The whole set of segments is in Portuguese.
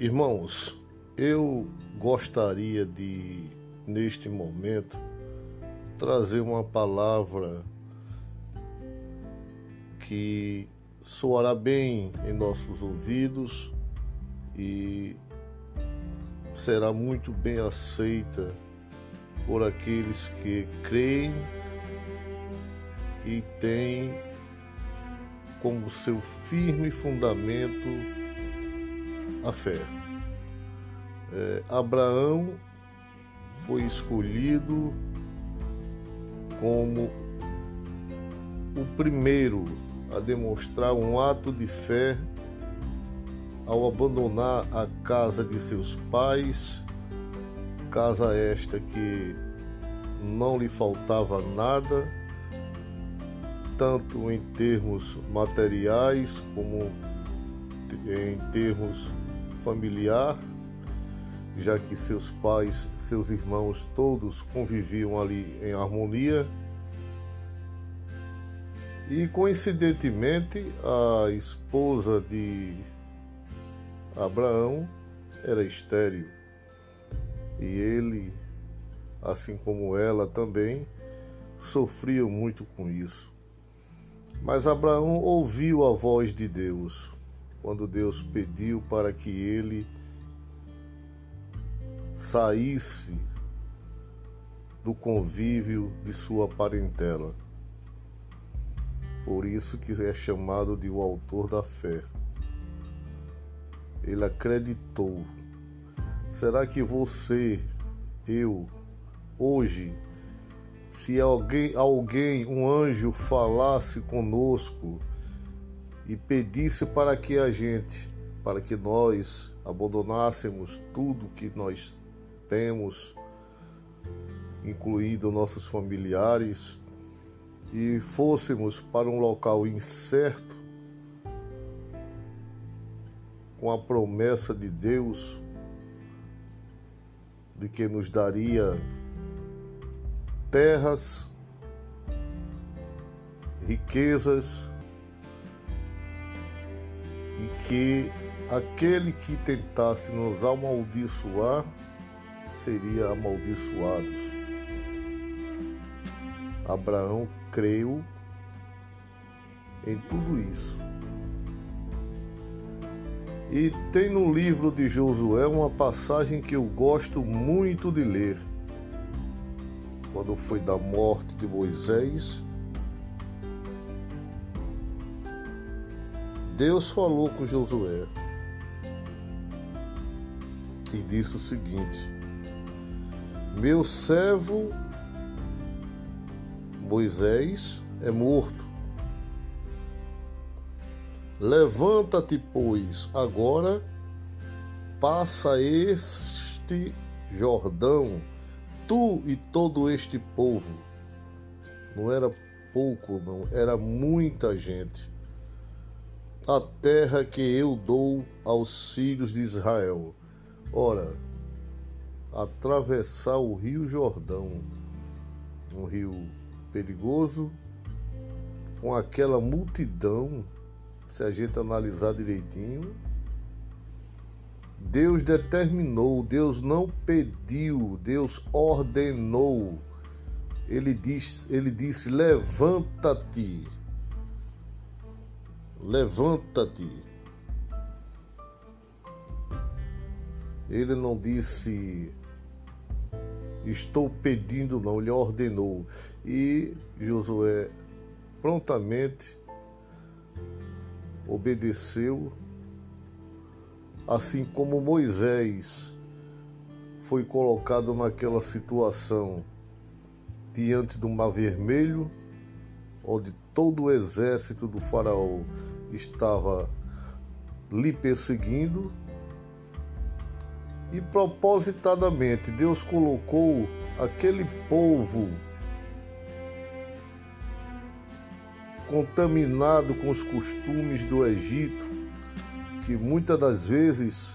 Irmãos, eu gostaria de, neste momento, trazer uma palavra que soará bem em nossos ouvidos e será muito bem aceita por aqueles que creem e têm como seu firme fundamento a fé. É, Abraão foi escolhido como o primeiro a demonstrar um ato de fé ao abandonar a casa de seus pais, casa esta que não lhe faltava nada, tanto em termos materiais como em termos familiar, já que seus pais, seus irmãos todos conviviam ali em harmonia. E coincidentemente, a esposa de Abraão era estéril. E ele, assim como ela também, sofria muito com isso. Mas Abraão ouviu a voz de Deus quando Deus pediu para que ele saísse do convívio de sua parentela. Por isso que é chamado de o autor da fé. Ele acreditou. Será que você, eu, hoje, se alguém, alguém, um anjo falasse conosco e pedisse para que a gente, para que nós abandonássemos tudo que nós temos, incluindo nossos familiares, e fôssemos para um local incerto, com a promessa de Deus de que nos daria terras, riquezas que aquele que tentasse nos amaldiçoar seria amaldiçoados. Abraão creu em tudo isso. E tem no livro de Josué uma passagem que eu gosto muito de ler. Quando foi da morte de Moisés, Deus falou com Josué e disse o seguinte: Meu servo Moisés é morto. Levanta-te, pois, agora, passa este Jordão, tu e todo este povo. Não era pouco, não, era muita gente. A terra que eu dou aos filhos de Israel. Ora, atravessar o rio Jordão, um rio perigoso, com aquela multidão, se a gente analisar direitinho, Deus determinou, Deus não pediu, Deus ordenou. Ele disse, ele disse: "Levanta-te. Levanta-te." Ele não disse estou pedindo, não, ele ordenou. E Josué prontamente obedeceu, assim como Moisés foi colocado naquela situação diante do Mar Vermelho, onde todo o exército do Faraó estava lhe perseguindo e propositadamente Deus colocou aquele povo contaminado com os costumes do Egito, que muitas das vezes,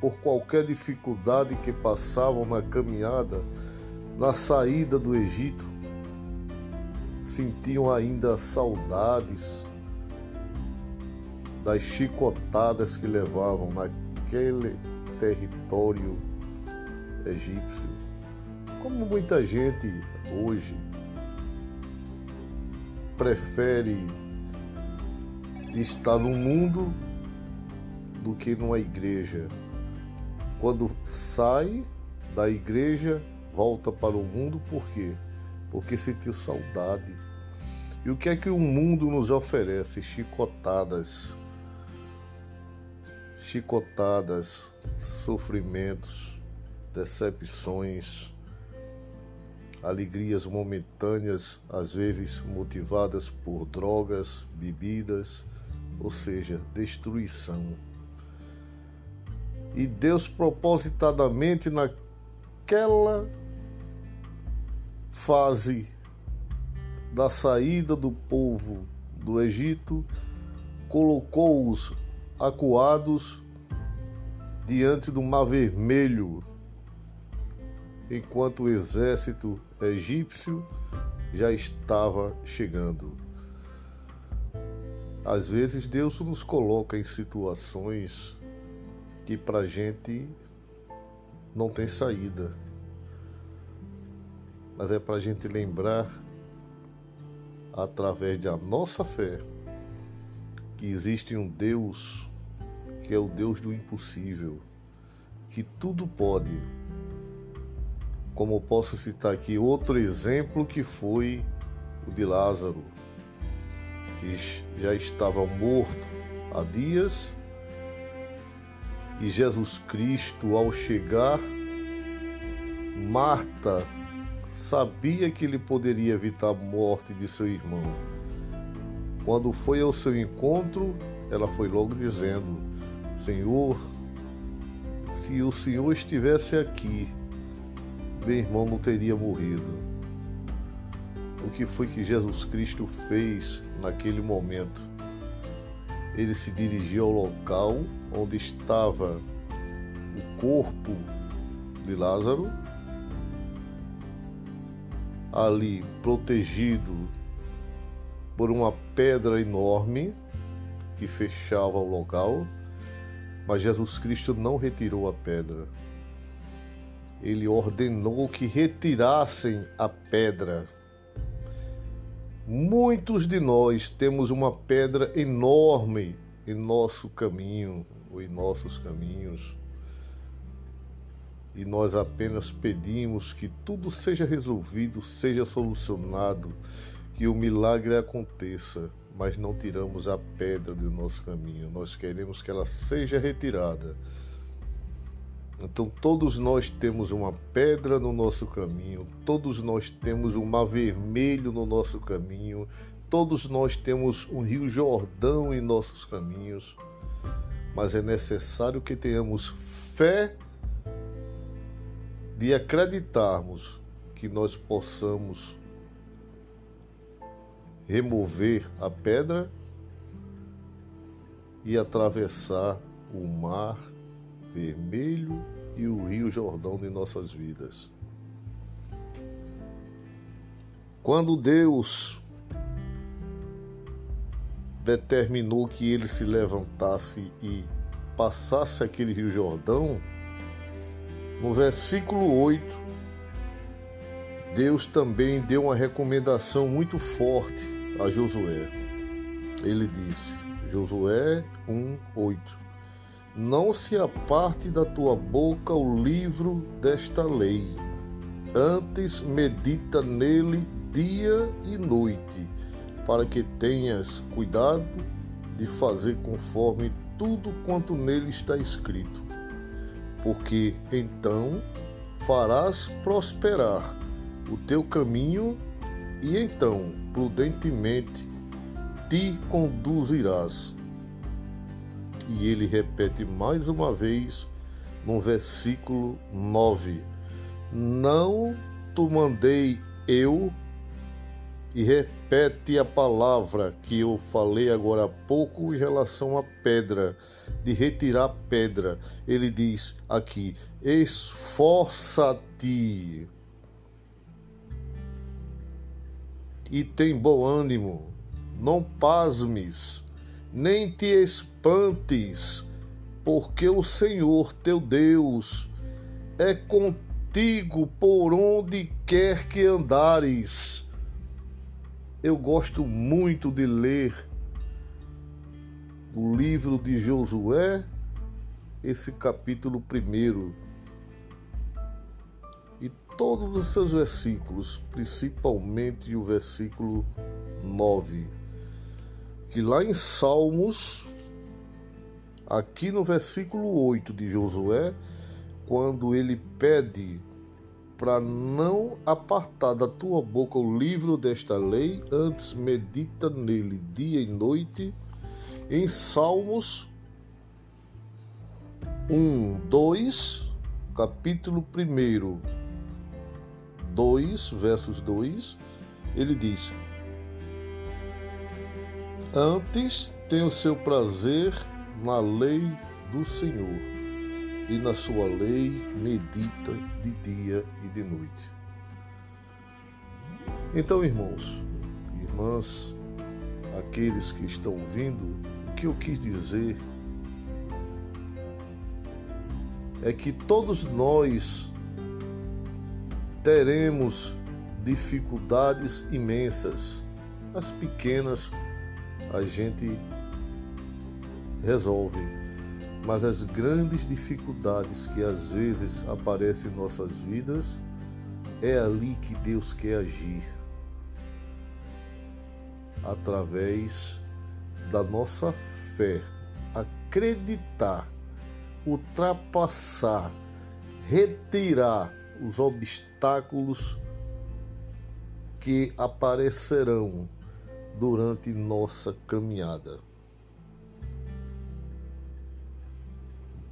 por qualquer dificuldade que passavam na caminhada, na saída do Egito, sentiam ainda saudades das chicotadas que levavam naquele território egípcio. Como muita gente hoje prefere estar no mundo do que numa igreja. Quando sai da igreja, volta para o mundo por quê? Porque sentiu saudade. E o que é que o mundo nos oferece? Chicotadas. Chicotadas, sofrimentos, decepções, alegrias momentâneas, às vezes motivadas por drogas, bebidas, ou seja, destruição. E Deus propositadamente naquela fase da saída do povo do Egito, colocou-os acuados diante do Mar Vermelho, enquanto o exército egípcio já estava chegando. Às vezes Deus nos coloca em situações que para a gente não tem saída. Mas é para a gente lembrar, através da nossa fé, que existe um Deus que é o Deus do impossível, que tudo pode. Como posso citar aqui outro exemplo que foi o de Lázaro, que já estava morto há dias e Jesus Cristo, ao chegar, Marta sabia que ele poderia evitar a morte de seu irmão. Quando foi ao seu encontro, ela foi logo dizendo: Senhor, se o Senhor estivesse aqui, meu irmão não teria morrido. O que foi que Jesus Cristo fez naquele momento? Ele se dirigiu ao local onde estava o corpo de Lázaro, ali protegido por uma pedra enorme que fechava o local, mas Jesus Cristo não retirou a pedra. Ele ordenou que retirassem a pedra. Muitos de nós temos uma pedra enorme em nosso caminho, ou em nossos caminhos. E nós apenas pedimos que tudo seja resolvido, seja solucionado, que o milagre aconteça, mas não tiramos a pedra do nosso caminho. Nós queremos que ela seja retirada. Então, todos nós temos uma pedra no nosso caminho, todos nós temos um mar vermelho no nosso caminho, todos nós temos um rio Jordão em nossos caminhos mas é necessário que tenhamos fé de acreditarmos que nós possamos remover a pedra e atravessar o mar vermelho e o rio Jordão de nossas vidas. Quando Deus determinou que ele se levantasse e passasse aquele rio Jordão, no versículo 8, Deus também deu uma recomendação muito forte a Josué. Ele disse, Josué 1:8 Não se aparte da tua boca o livro desta lei, antes medita nele dia e noite para que tenhas cuidado de fazer conforme tudo quanto nele está escrito, porque então farás prosperar o teu caminho e então prudentemente te conduzirás. E ele repete mais uma vez no versículo 9: Não te mandei eu e repete a palavra que eu falei agora há pouco em relação à pedra, de retirar a pedra. Ele diz aqui: esforça-te e tem bom ânimo, não pasmes, nem te espantes porque o Senhor teu Deus é contigo por onde quer que andares. Eu gosto muito de ler o livro de Josué, esse capítulo primeiro, todos os seus versículos, principalmente o versículo 9, que lá em Salmos Aqui no versículo 8 de Josué, quando ele pede para não apartar da tua boca o livro desta lei, antes medita nele dia e noite. Em Salmos 1, 2, capítulo 1, 2, versos 2, ele diz: Antes tem o seu prazer na lei do Senhor e na sua lei medita de dia e de noite. Então, irmãos, irmãs, aqueles que estão ouvindo, o que eu quis dizer é que todos nós teremos dificuldades imensas. As pequenas a gente resolve. Mas as grandes dificuldades que às vezes aparecem em nossas vidas, é ali que Deus quer agir. Através da nossa fé, acreditar, ultrapassar, retirar os obstáculos que aparecerão durante nossa caminhada.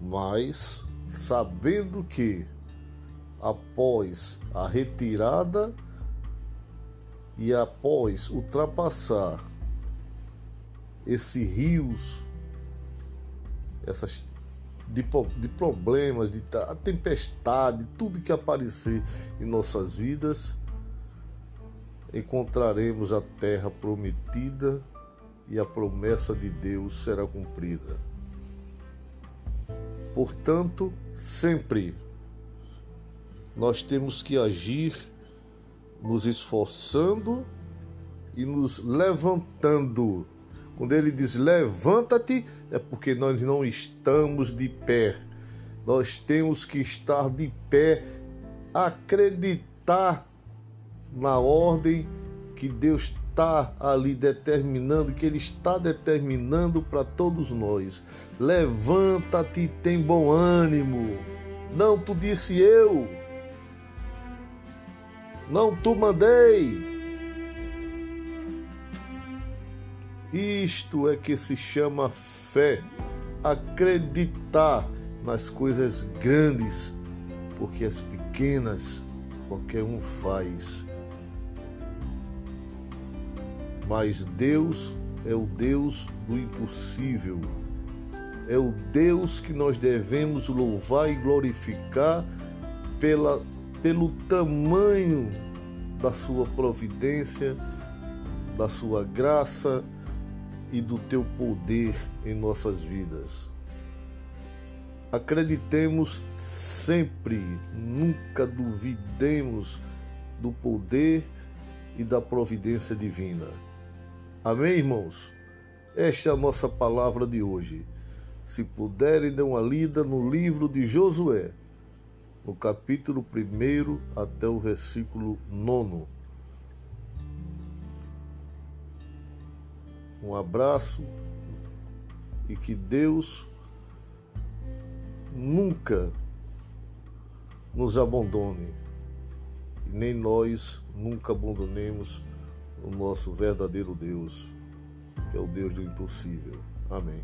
mas sabendo que após a retirada e após ultrapassar esses rios, essas de, de problemas, de tempestade, tudo que aparecer em nossas vidas, encontraremos a terra prometida e a promessa de Deus será cumprida. Portanto, sempre nós temos que agir nos esforçando e nos levantando. Quando ele diz levanta-te, é porque nós não estamos de pé. Nós temos que estar de pé, acreditar na ordem que Deus está ali determinando, que Ele está determinando para todos nós. Levanta-te, tem bom ânimo. Não tu disse eu. Não tu mandei. Isto é que se chama fé, acreditar nas coisas grandes, porque as pequenas qualquer um faz mas Deus é o Deus do impossível. É o Deus que nós devemos louvar e glorificar pela, pelo tamanho da sua providência, da sua graça e do teu poder em nossas vidas. Acreditemos sempre, nunca duvidemos do poder e da providência divina. Amém, irmãos? Esta é a nossa palavra de hoje. Se puderem, dê uma lida no livro de Josué, no capítulo 1 até o versículo 9. Um abraço e que Deus nunca nos abandone e nem nós nunca abandonemos o nosso verdadeiro Deus, que é o Deus do impossível. Amém.